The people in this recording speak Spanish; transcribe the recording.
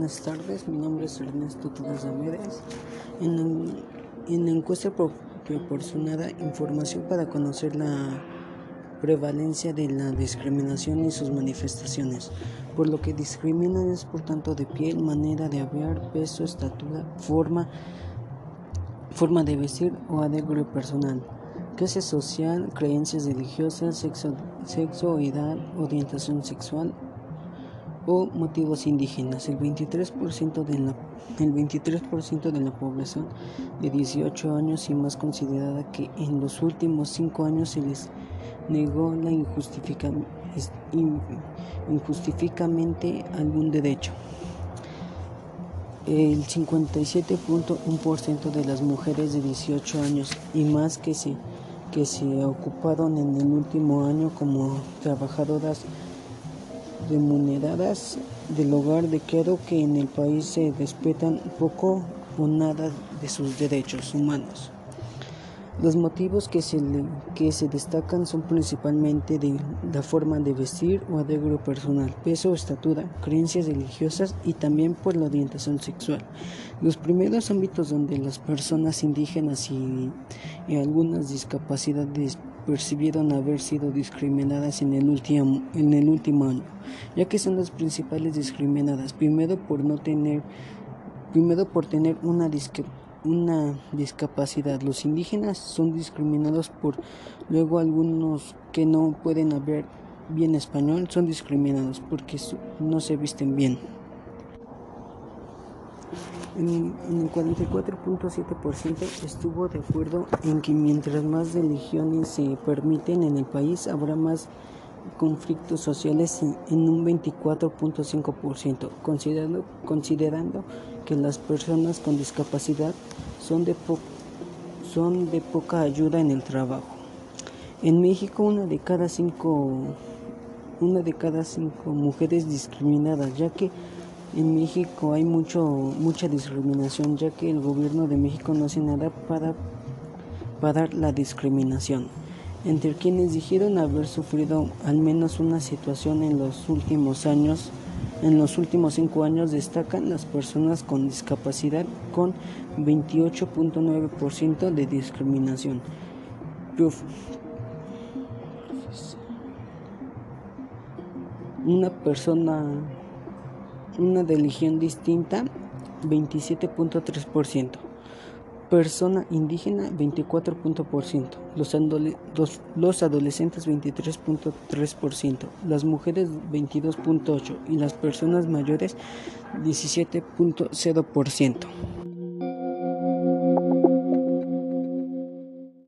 buenas tardes. Mi nombre es Ernesto Torres Ramírez. En, en la encuesta proporcionada información para conocer la prevalencia de la discriminación y sus manifestaciones. Por lo que discriminan es por tanto de piel, manera de hablar, peso, estatura, forma, forma de vestir o adecuado personal clase social, creencias religiosas, sexo, sexo, edad, orientación sexual, motivos indígenas. El 23%, de la, el 23 de la población de 18 años y más considerada que en los últimos 5 años se les negó la injustificamente algún derecho. El 57.1% de las mujeres de 18 años y más que se, que se ocuparon en el último año como trabajadoras remuneradas del hogar declaró que en el país se respetan poco o nada de sus derechos humanos. Los motivos que se, que se destacan son principalmente de la forma de vestir o arreglo personal, peso o estatura, creencias religiosas y también por la orientación sexual. Los primeros ámbitos donde las personas indígenas y, y algunas discapacidades percibieron haber sido discriminadas en el, último, en el último año, ya que son las principales discriminadas, primero por no tener, primero por tener una, una discapacidad. Los indígenas son discriminados por luego algunos que no pueden hablar bien español son discriminados porque no se visten bien. En, el 44.7% estuvo de acuerdo en que mientras más religiones se permiten en el país, habrá más conflictos sociales en, un 24.5%, considerando, considerando que las personas con discapacidad son de, son de poca ayuda en el trabajo. En México, una de cada cinco, una de cada cinco mujeres discriminadas, ya que en México hay mucho, mucha discriminación, ya que el gobierno de México no hace nada para parar la discriminación. Entre quienes dijeron haber sufrido al menos una situación en los últimos años, en los últimos cinco años destacan las personas con discapacidad con 28.9% de discriminación. Una persona una religión distinta 27.3%, persona indígena 24%, los, los, los adolescentes 23.3%, las mujeres 22.8% y las personas mayores 17.0%.